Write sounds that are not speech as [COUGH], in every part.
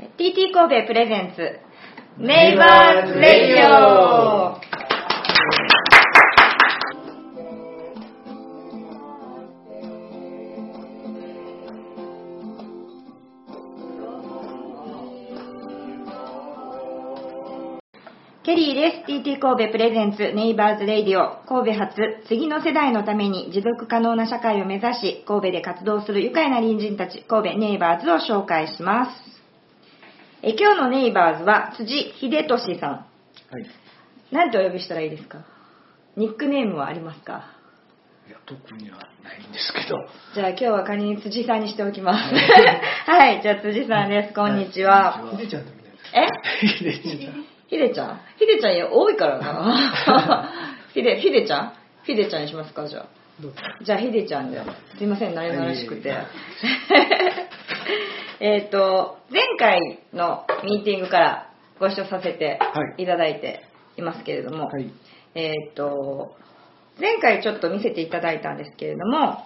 TT 神戸プレゼンツネイバーズレディオケリーです。TT 神戸プレゼンツネイバーズレディオ神戸発次の世代のために持続可能な社会を目指し神戸で活動する愉快な隣人たち神戸ネイバーズを紹介します。え今日のネイバーズは辻秀俊さん。はい。何てお呼びしたらいいですか？ニックネームはありますか？いや、特にはないんですけど。じゃあ今日は仮に辻さんにしておきます。はい、[LAUGHS] じゃあ辻さんです。こんにちは。ちゃんとみたいえ？ひでちゃん。ひでちゃん？ひでちゃんいや多いからな。[LAUGHS] ひで、ひでちゃん？ひでちゃんにしますかじゃあ。じゃあひでちゃんで。すいません、慣れ慣れしくてはい。えっと、前回のミーティングからご一緒させてはいいただいていますけれども、はい。えっと、前回ちょっと見せていただいたんですけれども、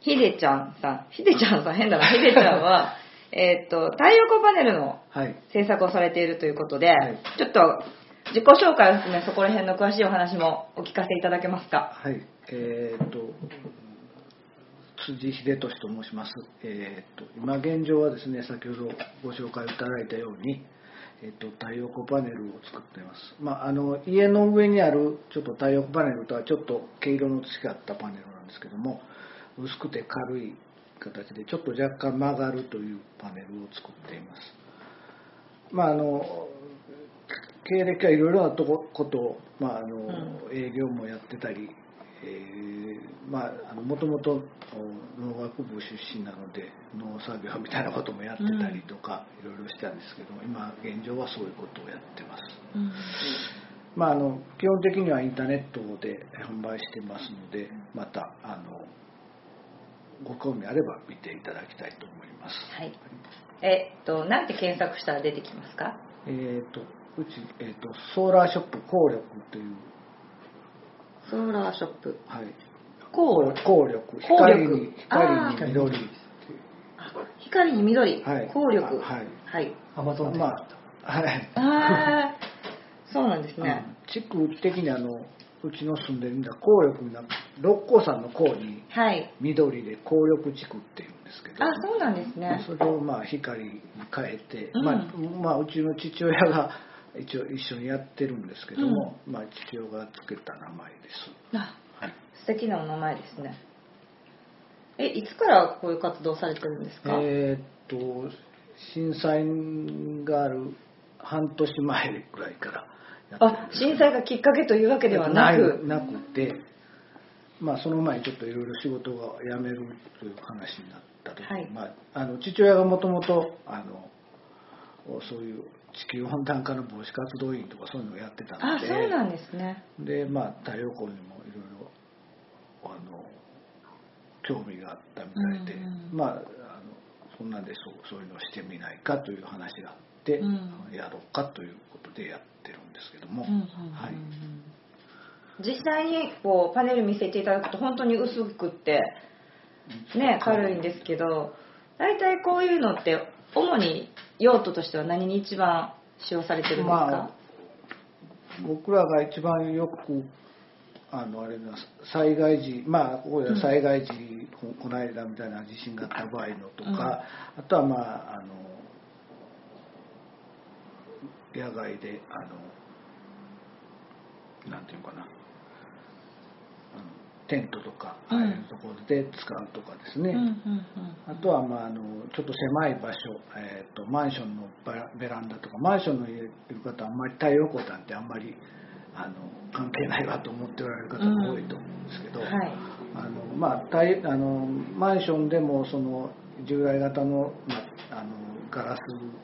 ひでちゃんさん、ひでちゃんさん変だな、[LAUGHS] ひでちゃんは、えっと、太陽光パネルのはい。制作をされているということで、いちょっと自己紹介を含めそこら辺の詳しいお話もお聞かせいただけますか？はい。えーっと、辻秀俊と申します。えーっと、今現状はですね、先ほどご紹介いただいたように、えーっと、太陽光パネルを作っています。まあ、あの、家の上にあるちょっと太陽光パネルとはちょっと毛色の違ったパネルなんですけども、薄くて軽い形で、ちょっと若干曲がるというパネルを作っています。まあ、あの経歴はいろいろなとこことを、まああのう営業もやってたり、えーまあ、もともと農学部出身なので農作業みたいなこともやってたりとか、いろいろしたんですけども今現状はそういうことをやってます。まあ、あの基本的にはインターネットで販売してますのでまたあのご興味あれば見ていただきたいと思います。はい。えっと、なんて検索したら出てきますか？えー、とうち、えー、とソーラーショップ光力という、ソーラーショップ。はい、光光力光力光に光に緑あ光に緑。はい光力。あはいはい。アマゾンで、まあはいあーそうなんですね。うん地区的にあのうちの住んでるんだ光力な六甲山の光にはい。緑で光力地区っていうんですけどあ、そうなんですね。それをまあ光に変えて、うんまあまあ、うちの父親が一応一緒にやってるんですけども、まあ、父親がつけた名前です。あ、はい素敵なお名前ですね。え、いつからこういう活動されてるんですか、えーっと震災がある半年前ぐらいからあ震災がきっかけというわけではなく。なくて、まあ、その前にちょっといろいろ仕事が辞めるという話になった時に、はいまあ、あの父親がもともとあのそういう地球温暖化の防止活動員とかそういうのをやってたあ、のでそうなんですね。で、まあ、太陽光にもいろいろあの興味があったみたいで、うんうんまああのそんなんでそうそういうのをしてみないかという話があって、うん。やろうかということでやってるんですけども、うんうんうんはい、実際にこうパネル見せていただくと本当に薄くってね軽いんですけど大体こういうのって主に用途としては何に一番使用されてるんですか、まあ僕らが一番よくあのあれな災害時まあここでは災害時、ここの間みたいな地震があった場合のとか、あとはまああの野外であのなんていうのかな。あのテントとかああいうところで使うとかですね、うんうんうんあとは、まあ、あのちょっと狭い場所、えー、とマンションのベランダとかマンションの家いる方はあんまり太陽光なんてあんまりあの関係ないわと思っておられる方も多いと思うんですけど、はい。あのまあ、太あのマンションでもその従来型の,、まあ、あのガラス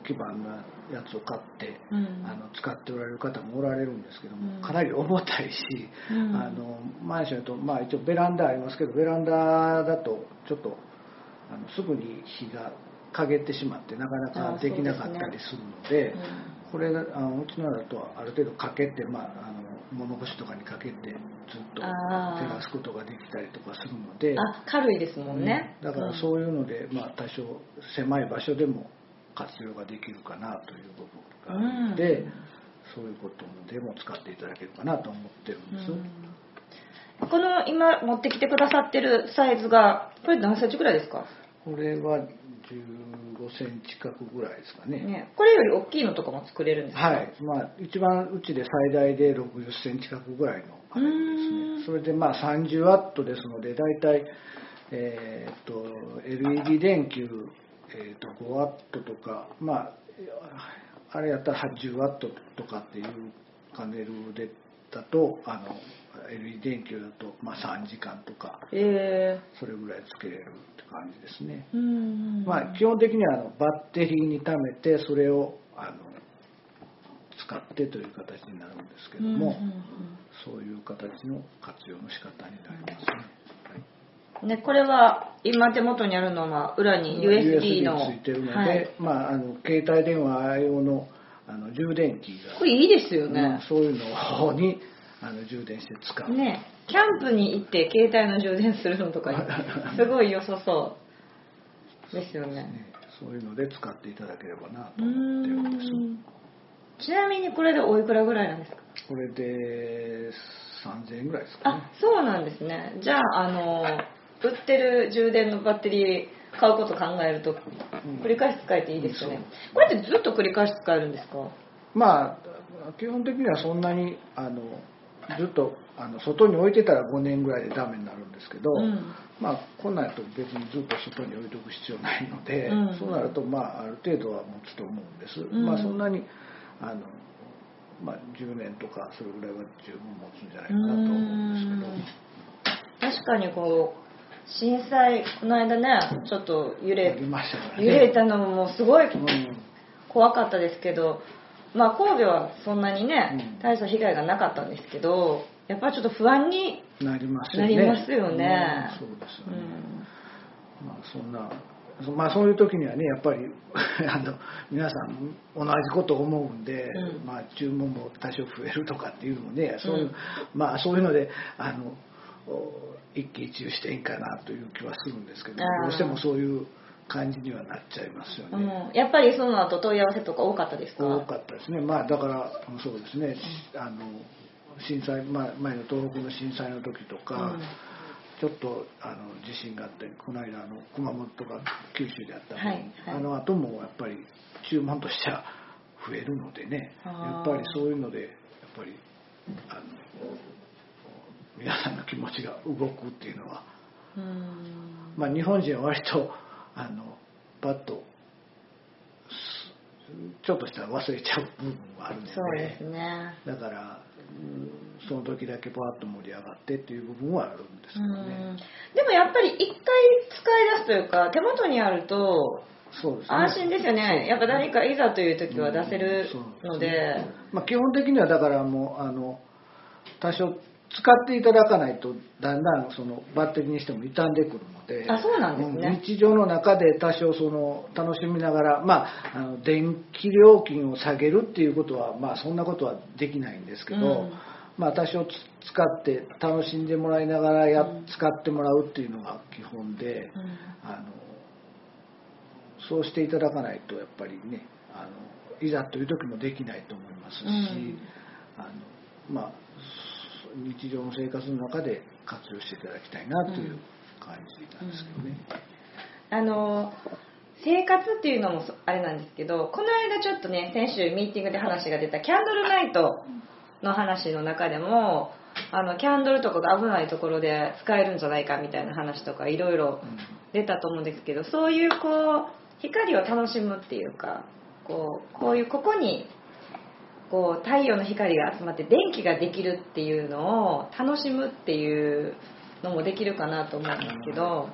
基板のやつを買って、うん。あの使っておられる方もおられるんですけども、うん。かなり重たいし、うん。あのマンションだと、まあ、一応ベランダありますけどベランダだとちょっとあのすぐに火が陰ってしまってなかなかできなかったりするのでうんこれがあのうちのだとある程度かけて、まあ、あの物干しとかにかけてずっと照らすことができたりとかするのであ軽いですもんね、だからそういうので、まあ、多少狭い場所でも活用ができるかなという部分があるので、うん。そういうことでも使っていただけるかなと思ってるんです、この今持ってきてくださってるサイズがこれ何センチぐらいですか？これは15センチ角ぐらいですかね。ね。これより大きいのとかも作れるんですか？はい、まあ、一番うちで最大で60センチ角ぐらいのですね。それでまあ30ワットですので、大体、えーっと LED 電球、えーっと5ワットとか、まあ、あれやったら80ワットとかっていうパネルでだと、あの LED 電球だとまあ3時間とか、えそれぐらいつけれるって感じですね。まあ、基本的にはあのバッテリーに貯めてそれをあの使ってという形になるんですけども、そういう形の活用の仕方になりますね。ねこれは今手元にあるのは裏に USB のついてるので、はい、まあ、あの携帯電話用のあの充電器が、これいいですようんね、そういうのにあの充電して使う、ねキャンプに行って携帯の充電するのとかに [LAUGHS] すごい良さそうですよね。ねそういうので使っていただければなとう思ってるんです。ん。ちなみにこれでおいくらぐらいなんですか？これで3000円ぐらいですかね。あそうなんですね。じゃああの売ってる充電のバッテリー買うこと考えると繰り返し使えていいですよね、これってずっと繰り返し使えるんですか？まあ基本的にはそんなにあのずっとあの外に置いてたら5年ぐらいでダメになるんですけど、うん。まあこんなんやと別にずっと外に置いとく必要ないので、うん。そうなるとまあある程度は持つと思うんです、ん。まあそんなにあの、まあ、10年とかそれぐらいは十分持つんじゃないかなと思うんですけど。確かにこう震災この間ねちょっと揺あれね。揺れたのもすごいうん。怖かったですけど、まあ神戸はそんなにね、うん。大した被害がなかったんですけどやっぱりちょっと不安に、なりますよね。よね。うんそうですようね、ん、まあそんなそまあそういう時にはねやっぱり [LAUGHS] あの皆さん同じことを思うんで、うん。まあ注文も多少増えるとかっていうのもねそういう、うん。まあそういうのであのお一喜一憂していいんかなという気はするんですけどどうしてもそういう感じにはなっちゃいますよね。うん。やっぱりその後問い合わせとか多かったですか？多かったですね、まあ、だからそうですね、あの震災前前の東北の震災の時とか、うん。ちょっとあの地震があってこの間あの熊本とか九州であったの、はいはい。あの後もやっぱり注文としては増えるのでね。やっぱりそういうのでやっぱりあの皆さんの気持ちが動くっていうのは、うん。まあ、日本人は割とあのパッとすちょっとしたら忘れちゃう部分はあるのでそうですね。だから、うんその時だけパーッと盛り上がってっていう部分はあるんですけうどね。ん。でもやっぱり一回使い出すというか手元にあるとそうですね。安心ですよね。やっぱ何かいざという時は出せるので。まあ、基本的にはだからもうあの多少使っていただかないとだんだんそのバッテリーにしても傷んでくるのであそうなんですね。うん日常の中で多少その楽しみながら、まあ、あの電気料金を下げるっていうことは、まあ、そんなことはできないんですけど、うん。まあ、多少つ使って楽しんでもらいながらや、うん使ってもらうっていうのが基本で。うん。あのそうしていただかないとやっぱりねあのいざという時もできないと思いますし、うん。あのまあ日常の生活の中で活用していただきたいなという感じなんですけどね。あの生活っていうのもそあれなんですけどこの間ちょっとね先週ミーティングで話が出たキャンドルナイトの話の中でもあのキャンドルとかが危ないところで使えるんじゃないかみたいな話とかいろいろ出たと思うんですけどそういうこう光を楽しむっていうかこうこういうここにこう太陽の光が集まって電気ができるっていうのを楽しむっていうのもできるかなと思うんですけど。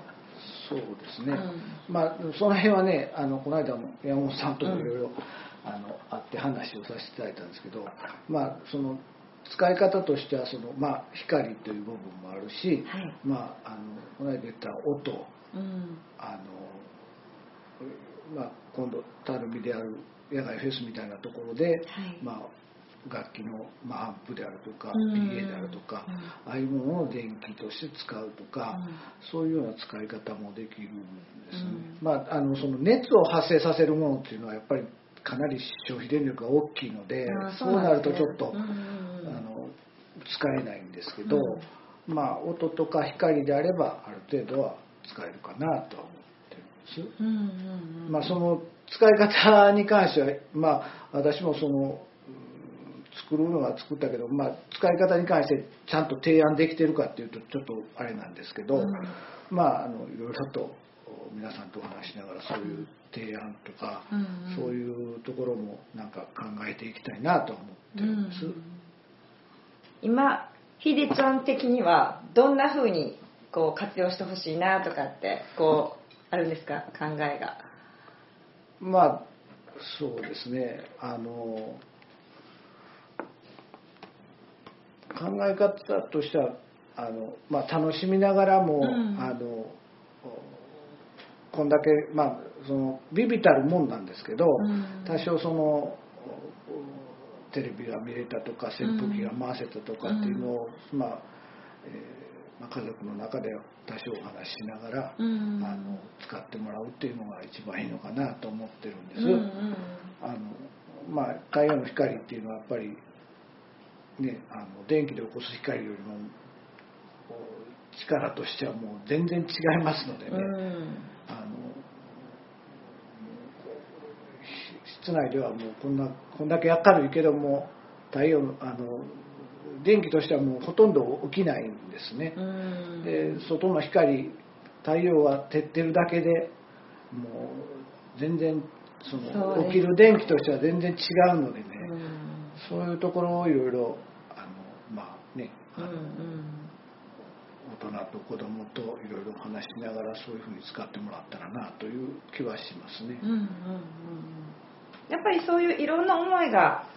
そうですね、うん。まあその辺はねあのこの間も山本さんともいろいろあの会って話をさせていただいたんですけど、まあその使い方としてはその、まあ、光という部分もあるし、はい。まあ、あのこの間言った音うん。あの、まあ、今度たるみである野外フェスみたいなところで、はい。まあ、楽器の、まあ、アンプであるとかうん。PA であるとか、ああいうものを電気として使うとか、そういうような使い方もできるんですね、うん。まあ、あのその熱を発生させるものっていうのはやっぱりかなり消費電力が大きいので、あそうなるとちょっと、あの使えないんですけど、まあ音とか光であればある程度は使えるかなとは思ってるんです。まあ、その使い方に関しては、まあ、私もそのうん作るのは作ったけど、まあ、使い方に関してちゃんと提案できてるかっていうとちょっとあれなんですけど、うん。まああのいろいろと皆さんとお話しながらそういう提案とか、うんうん。そういうところもなんか考えていきたいなと思ってるんです。今ひでちゃん的にはどんな風にこう活用してほしいなとかってこうあるんですか？考えがまあそうですね。あの考え方としてはあの、まあ、楽しみながらも、うん。あのこんだけ、まあ、そのビビたるもんなんですけど、うん。多少そのテレビが見れたとか扇風機が回せたとかっていうのを、まあえーまあ、家族の中で多少お話ししながら、うん。あの使ってもらうっていうのが一番いいのかなと思ってるんです。うんうんあのまあ、太陽の光っていうのはやっぱり、ね、あの電気で起こす光よりも力としてはもう全然違いますのでね、うん。あの室内ではもうこんなこんだけ明るいけども太陽のあの電気としてはもうほとんど起きないんですね。うん。で外の光太陽が照ってるだけでもう全然その起きる電気としては全然違うのでね、うん。そういうところをいろいろあのまあねあの、うん。大人と子供といろいろ話しながらそういうふうに使ってもらったらなという気はしますね。うんうんうんうん。やっぱりそういういろんな思いが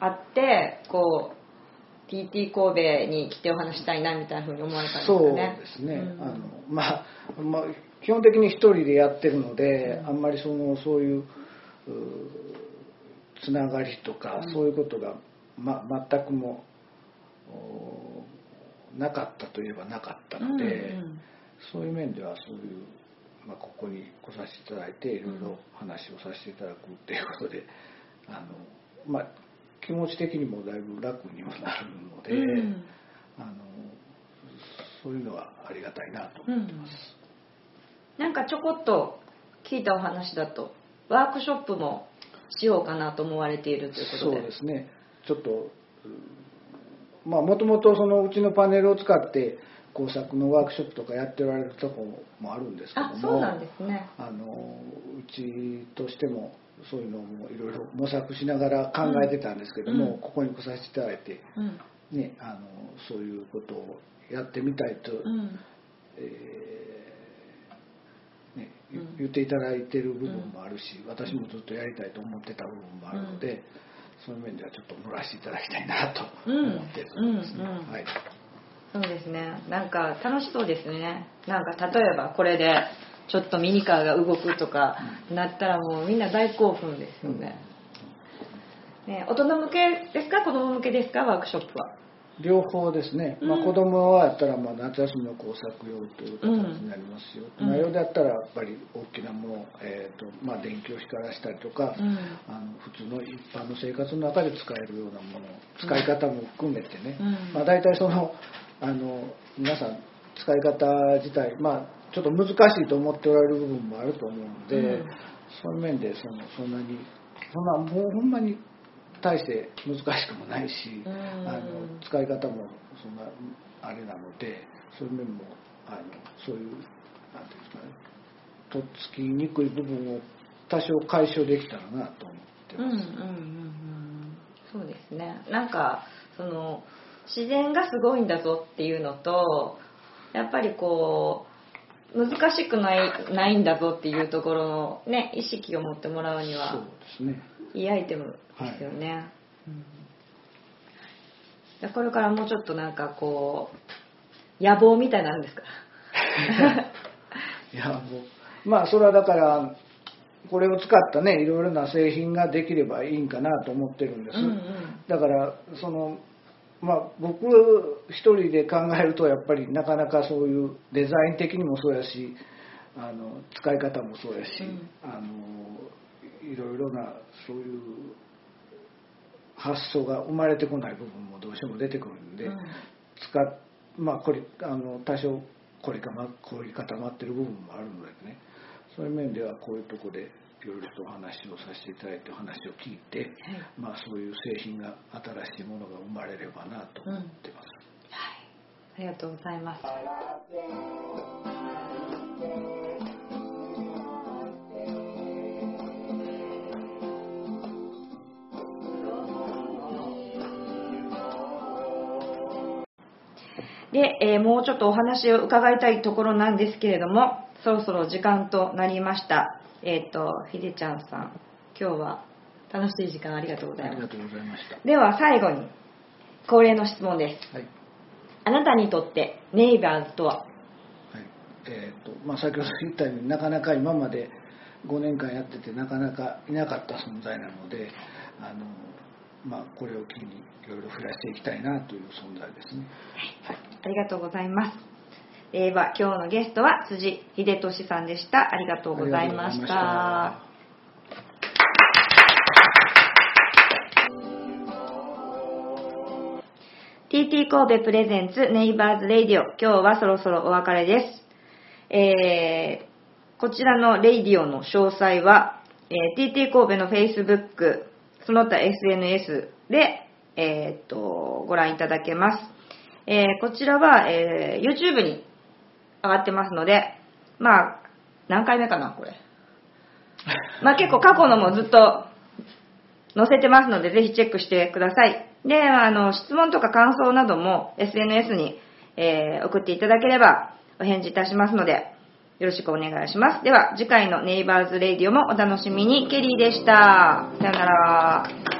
あってこう TT 神戸に来てお話したいなみたいなふうに思われたんですかそうねですね、うん。あのまあ、まあ基本的に一人でやってるので、あんまりそのそういううつながりとか、そういうことが、ま、全くもおなかったといえばなかったので、うんうん。そういう面ではそういう、まあ、ここに来させていただいていろいろ話をさせていただくっていうことであの、まあ、気持ち的にもだいぶ楽にもなるので。うんあのそういうのはありがたいなと思ってます。なんかちょこっと聞いたお話だとワークショップもしようかなと思われているということそうでですね。ちょっとうんまあもともとそのうちのパネルを使って工作のワークショップとかやっておられるとこもあるんですけども、あそうなんですねあのうちとしてもそういうのもいろいろ模索しながら考えてたんですけども、うん。ここに来させていただいてうん。ねあのそういうことをやってみたいと。うん。えーね、言っていただいてる部分もあるし、私もずっとやりたいと思ってた部分もあるので、そういう面ではちょっと乗らせていただきたいなと思ってるところですね。はい。そうですね。なんか楽しそうですね。なんか例えばこれでちょっとミニカーが動くとかなったらもうみんな大興奮ですよね,、ね大人向けですか子供向けですかワークショップは？両方ですね、まあ、うん子供はやったらまあ夏休みの工作用という形になりますよ、うん内容であったらやっぱり大きなもの、えーとまあ、電気を光らせたりとか、うん。あの普通の一般の生活の中で使えるようなもの使い方も含めてね、うん。まあ、大体そのあの皆さん使い方自体、まあ、ちょっと難しいと思っておられる部分もあると思うので、うん。そういう面でそのそんなにそんなもうほんまに大して難しくもないし、うん。あの使い方もそんなあれなのでそういう面もあのそういうなんていうんですかねとっつきにくい部分を多少解消できたらなと思ってうんうんうんます。うん。そうですね。なんかその自然がすごいんだぞっていうのとやっぱりこう難しくないないんだぞっていうところのね意識を持ってもらうにそうはですね。いいアイテムですよね、うん。でこれからもうちょっとなんかこう野望みたいなんですか？いやもうまあそれはだからこれを使ったねいろいろな製品ができればいいんかなと思ってるんです、うんうん。だからそのまあ僕一人で考えるとやっぱりなかなかそういうデザイン的にもそうやしあの使い方もそうやし、うん。あのいろいろなそういう発想が生まれてこない部分もどうしても出てくるんで、うん。使っまあこれあの多少凝りかま凝り固まってる部分もあるのでね。そういう面ではこういうとこでいろいろとお話をさせていただいてお話を聞いて、まあそういう製品が新しいものが生まれればなと思ってます。ありがとうございます。で、えーもうちょっとお話を伺いたいところなんですけれども、そろそろ時間となりました。えっ、と、ひでちゃんさん、今日は楽しい時間ありがとうございます。ありがとうございました。では最後に、恒例の質問です。はい。あなたにとってネイバーズとは？はいえーとまあ、先ほど言ったようになかなか今まで5年間やっててなかなかいなかった存在なのであの、まあ、これを機にいろいろ増やしていきたいなという存在ですね。ありがとうございます。では今日のゲストは辻英寿さんでした。ありがとうございました。「TT 神戸プレゼンツネイバーズレイディオ」今日はそろそろお別れです。えーこちらのレイディオの詳細は、えー TT 神戸の Facebook、その他 SNS で、えーっと、ご覧いただけます。えーこちらは、えー YouTube に上がってますので、まあ、何回目かな、これ。まあ結構過去のもずっと載せてますので、ぜひチェックしてください。で、あの、質問とか感想なども SNS に、えー送っていただければお返事いたしますので、よろしくお願いします。では、次回のネイバーズレイディオもお楽しみに。ケリーでした。さよなら。